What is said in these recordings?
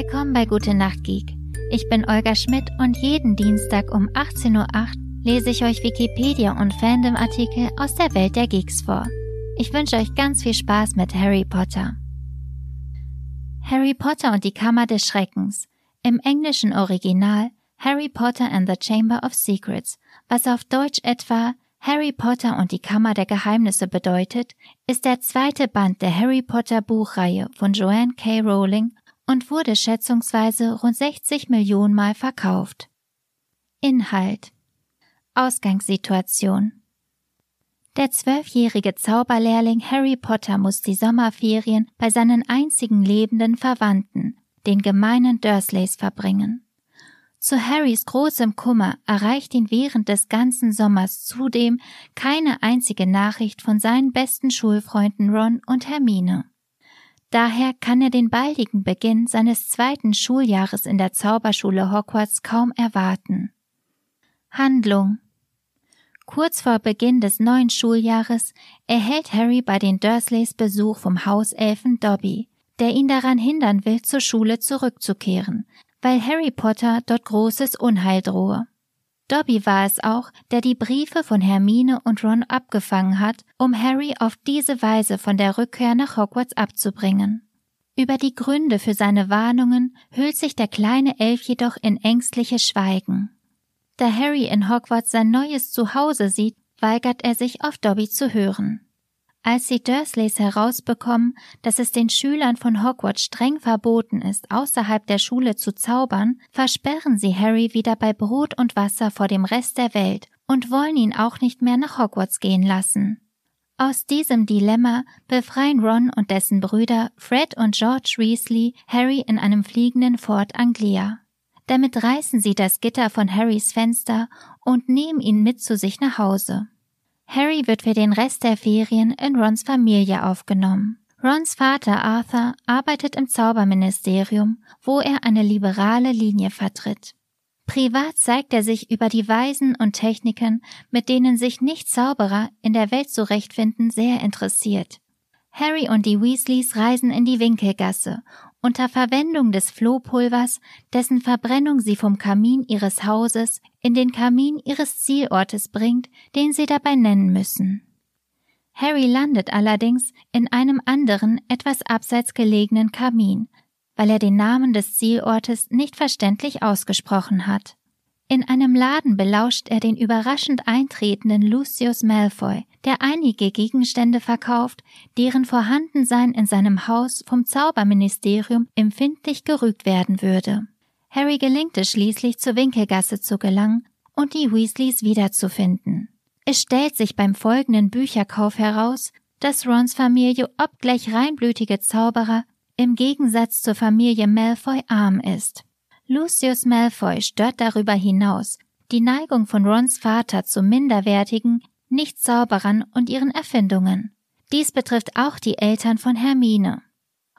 Willkommen bei Gute Nacht Geek. Ich bin Olga Schmidt und jeden Dienstag um 18.08 Uhr lese ich euch Wikipedia und Fandom-Artikel aus der Welt der Geeks vor. Ich wünsche euch ganz viel Spaß mit Harry Potter. Harry Potter und die Kammer des Schreckens. Im englischen Original Harry Potter and the Chamber of Secrets, was auf Deutsch etwa Harry Potter und die Kammer der Geheimnisse bedeutet, ist der zweite Band der Harry Potter Buchreihe von Joanne K. Rowling und wurde schätzungsweise rund 60 Millionen Mal verkauft. Inhalt Ausgangssituation Der zwölfjährige Zauberlehrling Harry Potter muss die Sommerferien bei seinen einzigen lebenden Verwandten, den gemeinen Dursleys, verbringen. Zu Harrys großem Kummer erreicht ihn während des ganzen Sommers zudem keine einzige Nachricht von seinen besten Schulfreunden Ron und Hermine. Daher kann er den baldigen Beginn seines zweiten Schuljahres in der Zauberschule Hogwarts kaum erwarten. Handlung Kurz vor Beginn des neuen Schuljahres erhält Harry bei den Dursleys Besuch vom Hauselfen Dobby, der ihn daran hindern will, zur Schule zurückzukehren, weil Harry Potter dort großes Unheil drohe. Dobby war es auch, der die Briefe von Hermine und Ron abgefangen hat, um Harry auf diese Weise von der Rückkehr nach Hogwarts abzubringen. Über die Gründe für seine Warnungen hüllt sich der kleine Elf jedoch in ängstliches Schweigen. Da Harry in Hogwarts sein neues Zuhause sieht, weigert er sich auf Dobby zu hören. Als die Dursleys herausbekommen, dass es den Schülern von Hogwarts streng verboten ist, außerhalb der Schule zu zaubern, versperren sie Harry wieder bei Brot und Wasser vor dem Rest der Welt und wollen ihn auch nicht mehr nach Hogwarts gehen lassen. Aus diesem Dilemma befreien Ron und dessen Brüder Fred und George Weasley Harry in einem fliegenden Fort Anglia. Damit reißen sie das Gitter von Harrys Fenster und nehmen ihn mit zu sich nach Hause. Harry wird für den Rest der Ferien in Rons Familie aufgenommen. Rons Vater Arthur arbeitet im Zauberministerium, wo er eine liberale Linie vertritt. Privat zeigt er sich über die Weisen und Techniken, mit denen sich Nicht-Zauberer in der Welt zurechtfinden, sehr interessiert. Harry und die Weasleys reisen in die Winkelgasse unter Verwendung des Flohpulvers, dessen Verbrennung sie vom Kamin ihres Hauses in den Kamin ihres Zielortes bringt, den sie dabei nennen müssen. Harry landet allerdings in einem anderen, etwas abseits gelegenen Kamin, weil er den Namen des Zielortes nicht verständlich ausgesprochen hat. In einem Laden belauscht er den überraschend eintretenden Lucius Malfoy, der einige Gegenstände verkauft, deren Vorhandensein in seinem Haus vom Zauberministerium empfindlich gerügt werden würde. Harry gelingt es schließlich zur Winkelgasse zu gelangen und die Weasleys wiederzufinden. Es stellt sich beim folgenden Bücherkauf heraus, dass Rons Familie obgleich reinblütige Zauberer im Gegensatz zur Familie Malfoy arm ist. Lucius Malfoy stört darüber hinaus die Neigung von Rons Vater zu minderwertigen, nicht-Zauberern und ihren Erfindungen. Dies betrifft auch die Eltern von Hermine.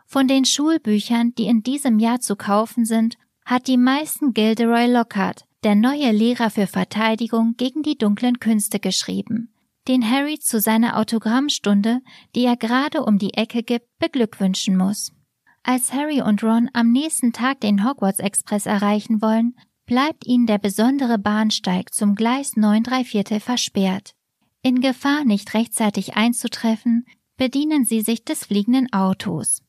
Von den Schulbüchern, die in diesem Jahr zu kaufen sind, hat die meisten Gilderoy Lockhart, der neue Lehrer für Verteidigung gegen die dunklen Künste, geschrieben, den Harry zu seiner Autogrammstunde, die er gerade um die Ecke gibt, beglückwünschen muss. Als Harry und Ron am nächsten Tag den Hogwarts Express erreichen wollen, bleibt ihnen der besondere Bahnsteig zum Gleis 9 3 Viertel versperrt. In Gefahr, nicht rechtzeitig einzutreffen, bedienen sie sich des fliegenden Autos.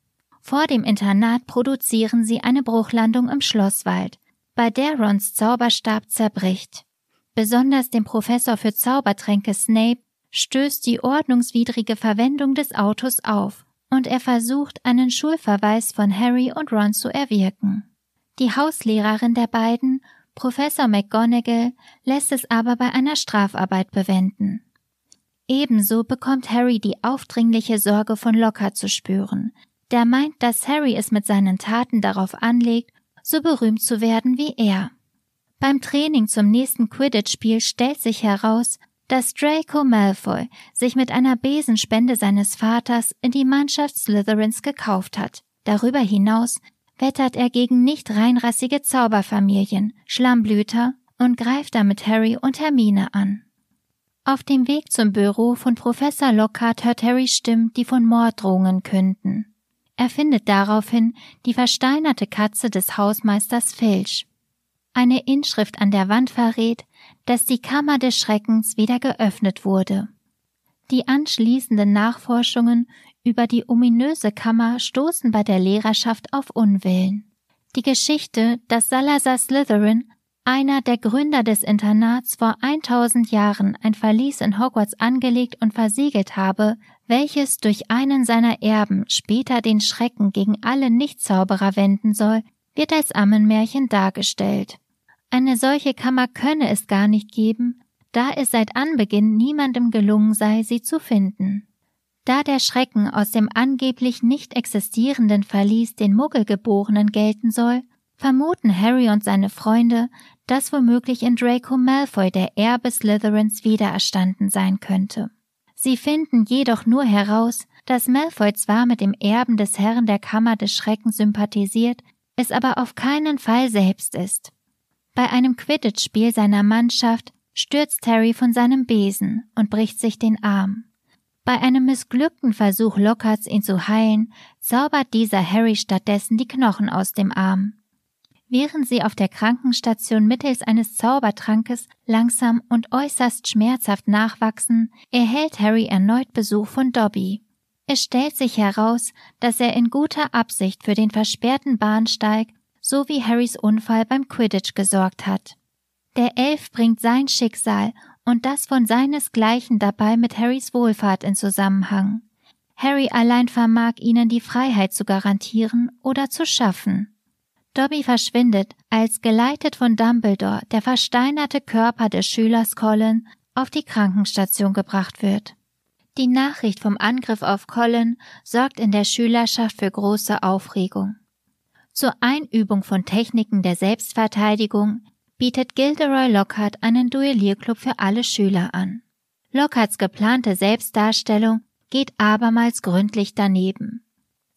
Vor dem Internat produzieren sie eine Bruchlandung im Schlosswald, bei der Rons Zauberstab zerbricht. Besonders dem Professor für Zaubertränke Snape stößt die ordnungswidrige Verwendung des Autos auf und er versucht, einen Schulverweis von Harry und Ron zu erwirken. Die Hauslehrerin der beiden, Professor McGonagall, lässt es aber bei einer Strafarbeit bewenden. Ebenso bekommt Harry die aufdringliche Sorge von Lockhart zu spüren, der meint, dass Harry es mit seinen Taten darauf anlegt, so berühmt zu werden wie er. Beim Training zum nächsten Quidditch-Spiel stellt sich heraus, dass Draco Malfoy sich mit einer Besenspende seines Vaters in die Mannschaft Slytherins gekauft hat. Darüber hinaus wettert er gegen nicht reinrassige Zauberfamilien, Schlammblüter und greift damit Harry und Hermine an. Auf dem Weg zum Büro von Professor Lockhart hört Harry Stimmen, die von Morddrohungen künden. Er findet daraufhin die versteinerte Katze des Hausmeisters Filch. Eine Inschrift an der Wand verrät, dass die Kammer des Schreckens wieder geöffnet wurde. Die anschließenden Nachforschungen über die ominöse Kammer stoßen bei der Lehrerschaft auf Unwillen. Die Geschichte, dass Salazar Slytherin, einer der Gründer des Internats, vor 1000 Jahren ein Verlies in Hogwarts angelegt und versiegelt habe, welches durch einen seiner Erben später den Schrecken gegen alle Nichtzauberer wenden soll, wird als Ammenmärchen dargestellt. Eine solche Kammer könne es gar nicht geben, da es seit Anbeginn niemandem gelungen sei, sie zu finden. Da der Schrecken aus dem angeblich nicht existierenden Verlies den Muggelgeborenen gelten soll, vermuten Harry und seine Freunde, dass womöglich in Draco Malfoy der Erbe Slytherins wiedererstanden sein könnte. Sie finden jedoch nur heraus, dass Malfoy zwar mit dem Erben des Herrn der Kammer des Schreckens sympathisiert, es aber auf keinen Fall selbst ist. Bei einem Quidditch-Spiel seiner Mannschaft stürzt Harry von seinem Besen und bricht sich den Arm. Bei einem missglückten Versuch Lockharts ihn zu heilen, zaubert dieser Harry stattdessen die Knochen aus dem Arm. Während sie auf der Krankenstation mittels eines Zaubertrankes langsam und äußerst schmerzhaft nachwachsen, erhält Harry erneut Besuch von Dobby. Es stellt sich heraus, dass er in guter Absicht für den versperrten Bahnsteig sowie Harrys Unfall beim Quidditch gesorgt hat. Der Elf bringt sein Schicksal und das von seinesgleichen dabei mit Harrys Wohlfahrt in Zusammenhang. Harry allein vermag ihnen die Freiheit zu garantieren oder zu schaffen. Dobby verschwindet, als geleitet von Dumbledore der versteinerte Körper des Schülers Colin auf die Krankenstation gebracht wird. Die Nachricht vom Angriff auf Colin sorgt in der Schülerschaft für große Aufregung. Zur Einübung von Techniken der Selbstverteidigung bietet Gilderoy Lockhart einen Duellierclub für alle Schüler an. Lockharts geplante Selbstdarstellung geht abermals gründlich daneben.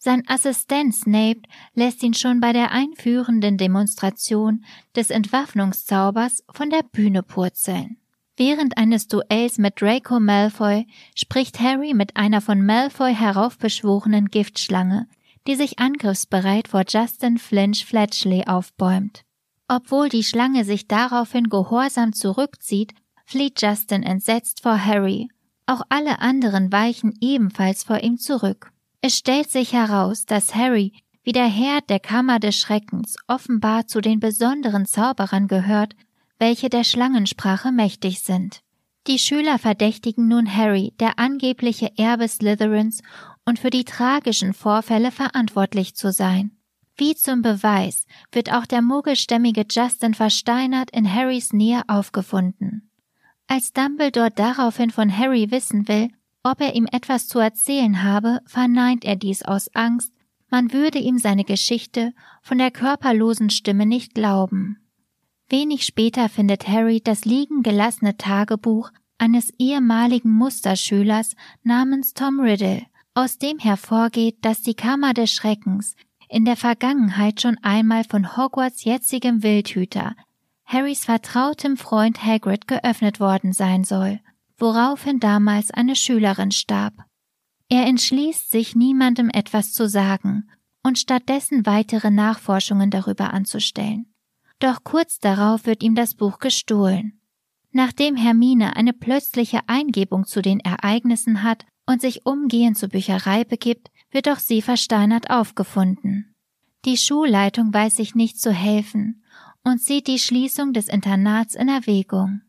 Sein Assistent Snape lässt ihn schon bei der einführenden Demonstration des Entwaffnungszaubers von der Bühne purzeln. Während eines Duells mit Draco Malfoy spricht Harry mit einer von Malfoy heraufbeschworenen Giftschlange, die sich angriffsbereit vor Justin Flinch Fletchley aufbäumt. Obwohl die Schlange sich daraufhin gehorsam zurückzieht, flieht Justin entsetzt vor Harry. Auch alle anderen weichen ebenfalls vor ihm zurück. Es stellt sich heraus, dass Harry, wie der Herr der Kammer des Schreckens, offenbar zu den besonderen Zauberern gehört, welche der Schlangensprache mächtig sind. Die Schüler verdächtigen nun Harry, der angebliche Erbe Slytherins, und für die tragischen Vorfälle verantwortlich zu sein. Wie zum Beweis wird auch der muggelstämmige Justin versteinert in Harrys Nähe aufgefunden. Als Dumbledore daraufhin von Harry wissen will, ob er ihm etwas zu erzählen habe, verneint er dies aus Angst, man würde ihm seine Geschichte von der körperlosen Stimme nicht glauben. Wenig später findet Harry das liegen gelassene Tagebuch eines ehemaligen Musterschülers namens Tom Riddle, aus dem hervorgeht, dass die Kammer des Schreckens in der Vergangenheit schon einmal von Hogwarts jetzigem Wildhüter, Harrys vertrautem Freund Hagrid geöffnet worden sein soll, woraufhin damals eine Schülerin starb. Er entschließt sich, niemandem etwas zu sagen und stattdessen weitere Nachforschungen darüber anzustellen. Doch kurz darauf wird ihm das Buch gestohlen. Nachdem Hermine eine plötzliche Eingebung zu den Ereignissen hat und sich umgehend zur Bücherei begibt, wird auch sie versteinert aufgefunden. Die Schulleitung weiß sich nicht zu helfen und sieht die Schließung des Internats in Erwägung.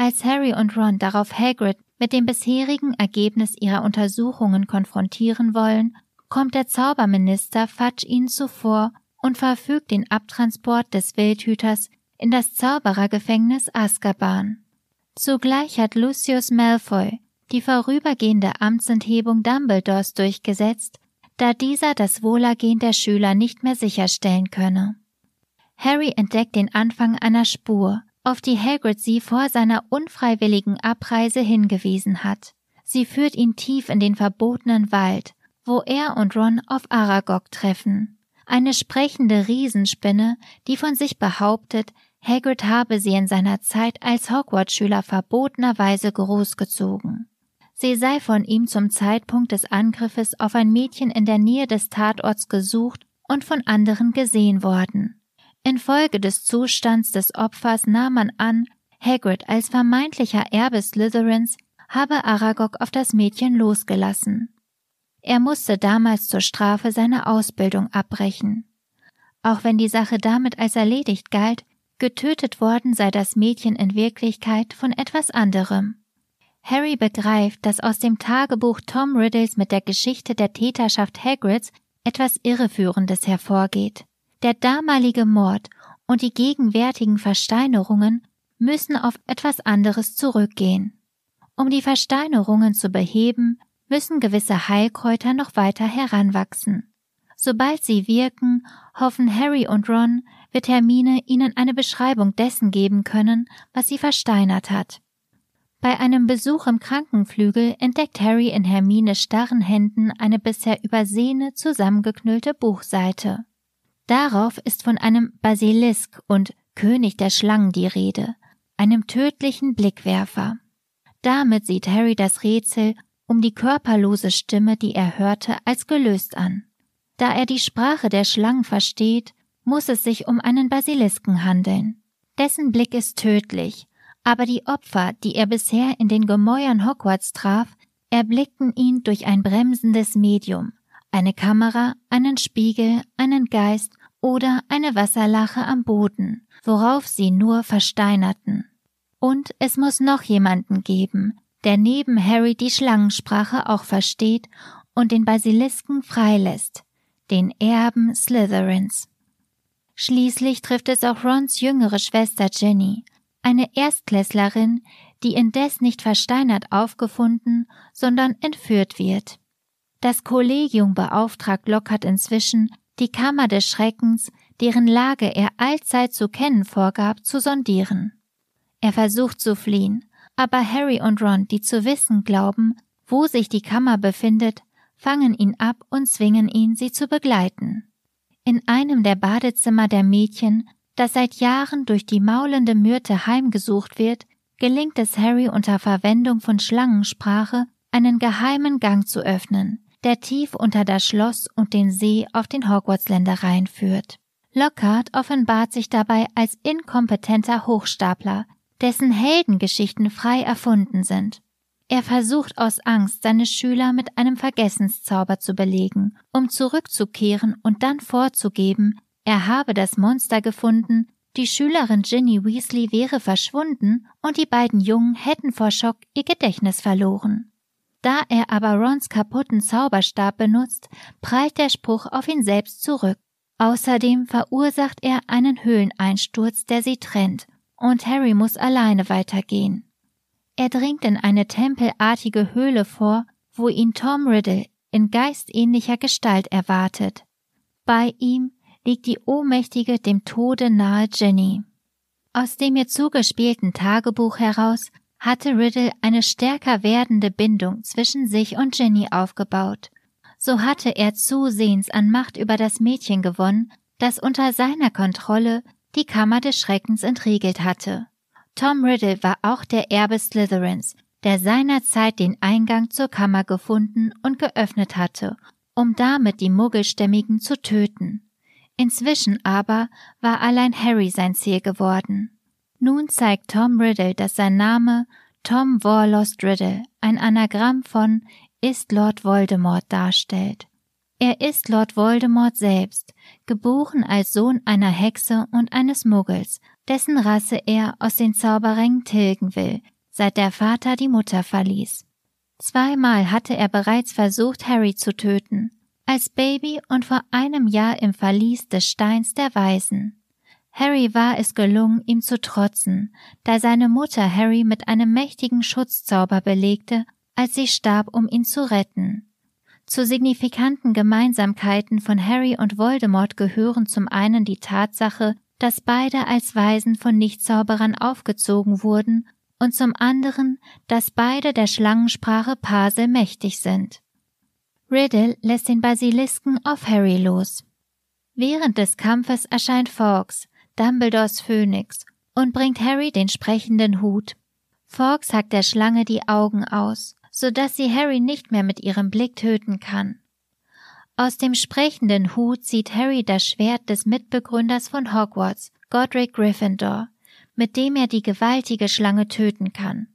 Als Harry und Ron darauf Hagrid mit dem bisherigen Ergebnis ihrer Untersuchungen konfrontieren wollen, kommt der Zauberminister Fudge ihnen zuvor und verfügt den Abtransport des Wildhüters in das Zauberergefängnis Azkaban. Zugleich hat Lucius Malfoy die vorübergehende Amtsenthebung Dumbledores durchgesetzt, da dieser das Wohlergehen der Schüler nicht mehr sicherstellen könne. Harry entdeckt den Anfang einer Spur, auf die Hagrid sie vor seiner unfreiwilligen Abreise hingewiesen hat. Sie führt ihn tief in den verbotenen Wald, wo er und Ron auf Aragog treffen. Eine sprechende Riesenspinne, die von sich behauptet, Hagrid habe sie in seiner Zeit als Hogwarts-Schüler verbotenerweise großgezogen. Sie sei von ihm zum Zeitpunkt des Angriffes auf ein Mädchen in der Nähe des Tatorts gesucht und von anderen gesehen worden. Infolge des Zustands des Opfers nahm man an, Hagrid als vermeintlicher Erbe Slytherins habe Aragog auf das Mädchen losgelassen. Er musste damals zur Strafe seine Ausbildung abbrechen. Auch wenn die Sache damit als erledigt galt, getötet worden sei das Mädchen in Wirklichkeit von etwas anderem. Harry begreift, dass aus dem Tagebuch Tom Riddles mit der Geschichte der Täterschaft Hagrids etwas Irreführendes hervorgeht. Der damalige Mord und die gegenwärtigen Versteinerungen müssen auf etwas anderes zurückgehen. Um die Versteinerungen zu beheben, müssen gewisse Heilkräuter noch weiter heranwachsen. Sobald sie wirken, hoffen Harry und Ron, wird Hermine ihnen eine Beschreibung dessen geben können, was sie versteinert hat. Bei einem Besuch im Krankenflügel entdeckt Harry in Hermines starren Händen eine bisher übersehene, zusammengeknüllte Buchseite. Darauf ist von einem Basilisk und König der Schlangen die Rede, einem tödlichen Blickwerfer. Damit sieht Harry das Rätsel um die körperlose Stimme, die er hörte, als gelöst an. Da er die Sprache der Schlangen versteht, muss es sich um einen Basilisken handeln. Dessen Blick ist tödlich, aber die Opfer, die er bisher in den Gemäuern Hogwarts traf, erblickten ihn durch ein bremsendes Medium, eine Kamera, einen Spiegel, einen Geist oder eine Wasserlache am Boden, worauf sie nur versteinerten. Und es muss noch jemanden geben, der neben Harry die Schlangensprache auch versteht und den Basilisken freilässt, den Erben Slytherins. Schließlich trifft es auch Rons jüngere Schwester Jenny, eine Erstklässlerin, die indes nicht versteinert aufgefunden, sondern entführt wird. Das Kollegium beauftragt Lockhart inzwischen, die Kammer des Schreckens, deren Lage er allzeit zu kennen vorgab, zu sondieren. Er versucht zu fliehen, aber Harry und Ron, die zu wissen glauben, wo sich die Kammer befindet, fangen ihn ab und zwingen ihn, sie zu begleiten. In einem der Badezimmer der Mädchen das seit Jahren durch die maulende Myrte heimgesucht wird, gelingt es Harry unter Verwendung von Schlangensprache, einen geheimen Gang zu öffnen, der tief unter das Schloss und den See auf den Hogwarts-Ländereien führt. Lockhart offenbart sich dabei als inkompetenter Hochstapler, dessen Heldengeschichten frei erfunden sind. Er versucht aus Angst, seine Schüler mit einem Vergessenszauber zu belegen, um zurückzukehren und dann vorzugeben, er habe das Monster gefunden, die Schülerin Ginny Weasley wäre verschwunden und die beiden Jungen hätten vor Schock ihr Gedächtnis verloren. Da er aber Rons kaputten Zauberstab benutzt, prallt der Spruch auf ihn selbst zurück. Außerdem verursacht er einen Höhleneinsturz, der sie trennt, und Harry muss alleine weitergehen. Er dringt in eine tempelartige Höhle vor, wo ihn Tom Riddle in geistähnlicher Gestalt erwartet. Bei ihm liegt die ohnmächtige, dem Tode nahe Jenny. Aus dem ihr zugespielten Tagebuch heraus hatte Riddle eine stärker werdende Bindung zwischen sich und Jenny aufgebaut. So hatte er zusehends an Macht über das Mädchen gewonnen, das unter seiner Kontrolle die Kammer des Schreckens entriegelt hatte. Tom Riddle war auch der Erbe Slytherins, der seinerzeit den Eingang zur Kammer gefunden und geöffnet hatte, um damit die Muggelstämmigen zu töten. Inzwischen aber war allein Harry sein Ziel geworden. Nun zeigt Tom Riddle, dass sein Name Tom Warlost Riddle ein Anagramm von ist Lord Voldemort darstellt. Er ist Lord Voldemort selbst, geboren als Sohn einer Hexe und eines Muggels, dessen Rasse er aus den Zauberrängen tilgen will, seit der Vater die Mutter verließ. Zweimal hatte er bereits versucht, Harry zu töten, als Baby und vor einem Jahr im Verlies des Steins der Weisen. Harry war es gelungen, ihm zu trotzen, da seine Mutter Harry mit einem mächtigen Schutzzauber belegte, als sie starb, um ihn zu retten. Zu signifikanten Gemeinsamkeiten von Harry und Voldemort gehören zum einen die Tatsache, dass beide als Weisen von Nichtzauberern aufgezogen wurden und zum anderen, dass beide der Schlangensprache Pasel mächtig sind. Riddle lässt den Basilisken auf Harry los. Während des Kampfes erscheint Fawkes, Dumbledores Phönix, und bringt Harry den sprechenden Hut. Fawkes hackt der Schlange die Augen aus, so dass sie Harry nicht mehr mit ihrem Blick töten kann. Aus dem sprechenden Hut zieht Harry das Schwert des Mitbegründers von Hogwarts, Godric Gryffindor, mit dem er die gewaltige Schlange töten kann.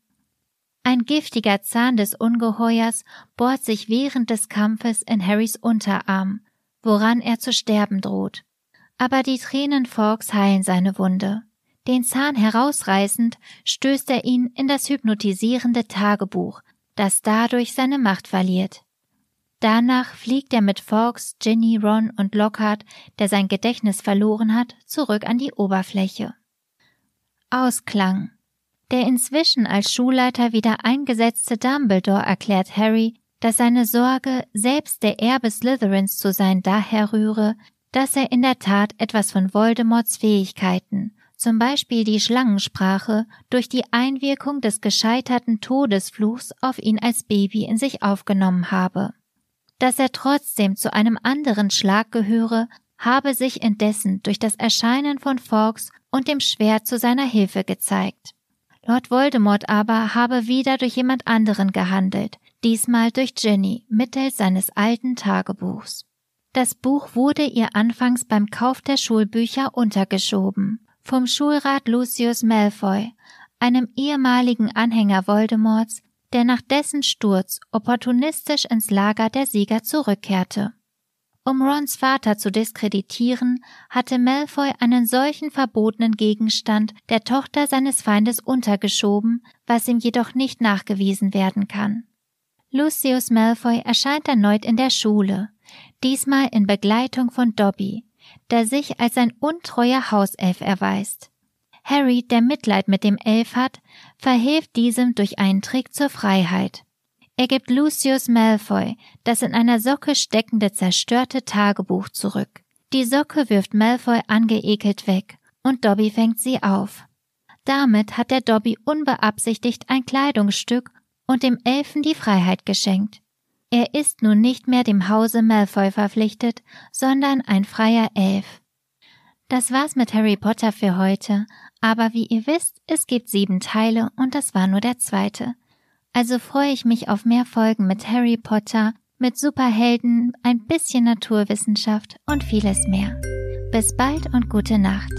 Ein giftiger Zahn des Ungeheuers bohrt sich während des Kampfes in Harrys Unterarm, woran er zu sterben droht. Aber die Tränen Fawkes heilen seine Wunde. Den Zahn herausreißend stößt er ihn in das hypnotisierende Tagebuch, das dadurch seine Macht verliert. Danach fliegt er mit Fawkes, Ginny, Ron und Lockhart, der sein Gedächtnis verloren hat, zurück an die Oberfläche. Ausklang der inzwischen als Schulleiter wieder eingesetzte Dumbledore erklärt Harry, dass seine Sorge, selbst der Erbe Slytherins zu sein, daher rühre, dass er in der Tat etwas von Voldemorts Fähigkeiten, zum Beispiel die Schlangensprache, durch die Einwirkung des gescheiterten Todesfluchs auf ihn als Baby in sich aufgenommen habe. Dass er trotzdem zu einem anderen Schlag gehöre, habe sich indessen durch das Erscheinen von Fawkes und dem Schwert zu seiner Hilfe gezeigt. Lord Voldemort aber habe wieder durch jemand anderen gehandelt, diesmal durch Ginny mittels seines alten Tagebuchs. Das Buch wurde ihr anfangs beim Kauf der Schulbücher untergeschoben, vom Schulrat Lucius Malfoy, einem ehemaligen Anhänger Voldemorts, der nach dessen Sturz opportunistisch ins Lager der Sieger zurückkehrte. Um Rons Vater zu diskreditieren, hatte Malfoy einen solchen verbotenen Gegenstand der Tochter seines Feindes untergeschoben, was ihm jedoch nicht nachgewiesen werden kann. Lucius Malfoy erscheint erneut in der Schule, diesmal in Begleitung von Dobby, der sich als ein untreuer Hauself erweist. Harry, der Mitleid mit dem Elf hat, verhilft diesem durch einen Trick zur Freiheit. Er gibt Lucius Malfoy das in einer Socke steckende zerstörte Tagebuch zurück. Die Socke wirft Malfoy angeekelt weg und Dobby fängt sie auf. Damit hat der Dobby unbeabsichtigt ein Kleidungsstück und dem Elfen die Freiheit geschenkt. Er ist nun nicht mehr dem Hause Malfoy verpflichtet, sondern ein freier Elf. Das war's mit Harry Potter für heute, aber wie ihr wisst, es gibt sieben Teile und das war nur der zweite. Also freue ich mich auf mehr Folgen mit Harry Potter, mit Superhelden, ein bisschen Naturwissenschaft und vieles mehr. Bis bald und gute Nacht.